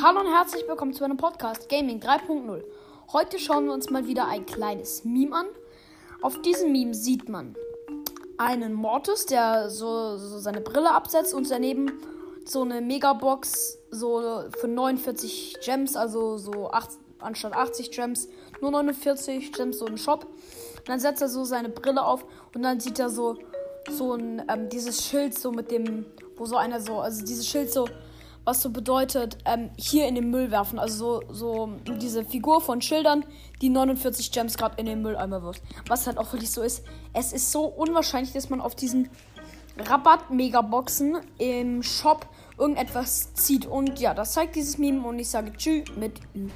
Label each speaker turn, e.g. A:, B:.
A: Hallo und herzlich willkommen zu einem Podcast Gaming 3.0. Heute schauen wir uns mal wieder ein kleines Meme an. Auf diesem Meme sieht man einen Mortis, der so, so seine Brille absetzt und daneben so eine Megabox so für 49 Gems, also so 8, anstatt 80 Gems, nur 49 Gems, so ein Shop. Und dann setzt er so seine Brille auf und dann sieht er so so ein ähm, dieses Schild so mit dem, wo so einer so, also dieses Schild so was so bedeutet, ähm, hier in den Müll werfen. Also so, so diese Figur von Schildern, die 49 Gems gerade in den Mülleimer wirft. Was halt auch wirklich so ist. Es ist so unwahrscheinlich, dass man auf diesen Rabatt-Megaboxen im Shop irgendetwas zieht. Und ja, das zeigt dieses Meme und ich sage Tschüss mit Ü.